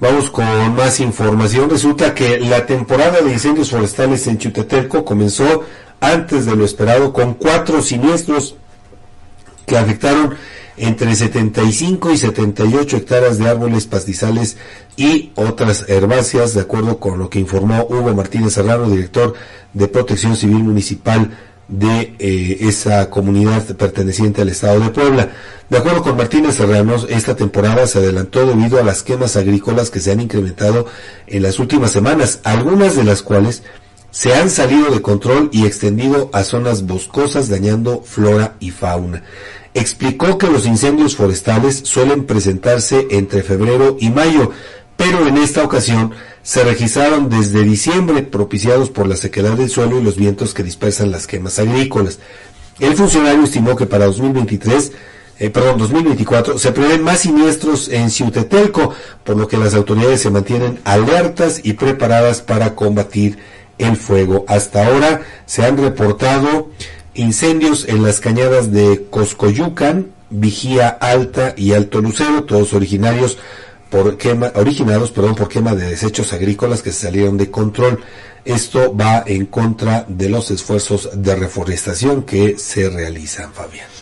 Vamos con más información. Resulta que la temporada de incendios forestales en Chutetelco comenzó antes de lo esperado con cuatro siniestros que afectaron entre 75 y 78 hectáreas de árboles pastizales y otras herbáceas, de acuerdo con lo que informó Hugo Martínez Serrano, director de Protección Civil Municipal de eh, esa comunidad perteneciente al estado de Puebla. De acuerdo con Martínez Serranos, esta temporada se adelantó debido a las quemas agrícolas que se han incrementado en las últimas semanas, algunas de las cuales se han salido de control y extendido a zonas boscosas dañando flora y fauna. Explicó que los incendios forestales suelen presentarse entre febrero y mayo, pero en esta ocasión se registraron desde diciembre, propiciados por la sequedad del suelo y los vientos que dispersan las quemas agrícolas. El funcionario estimó que para 2023 eh, perdón, 2024, se prevén más siniestros en Ciutetelco, por lo que las autoridades se mantienen alertas y preparadas para combatir el fuego. Hasta ahora se han reportado incendios en las cañadas de Coscoyucan, Vigía Alta y Alto Lucero, todos originarios por quema, originados perdón, por quema de desechos agrícolas que se salieron de control. Esto va en contra de los esfuerzos de reforestación que se realizan, Fabián.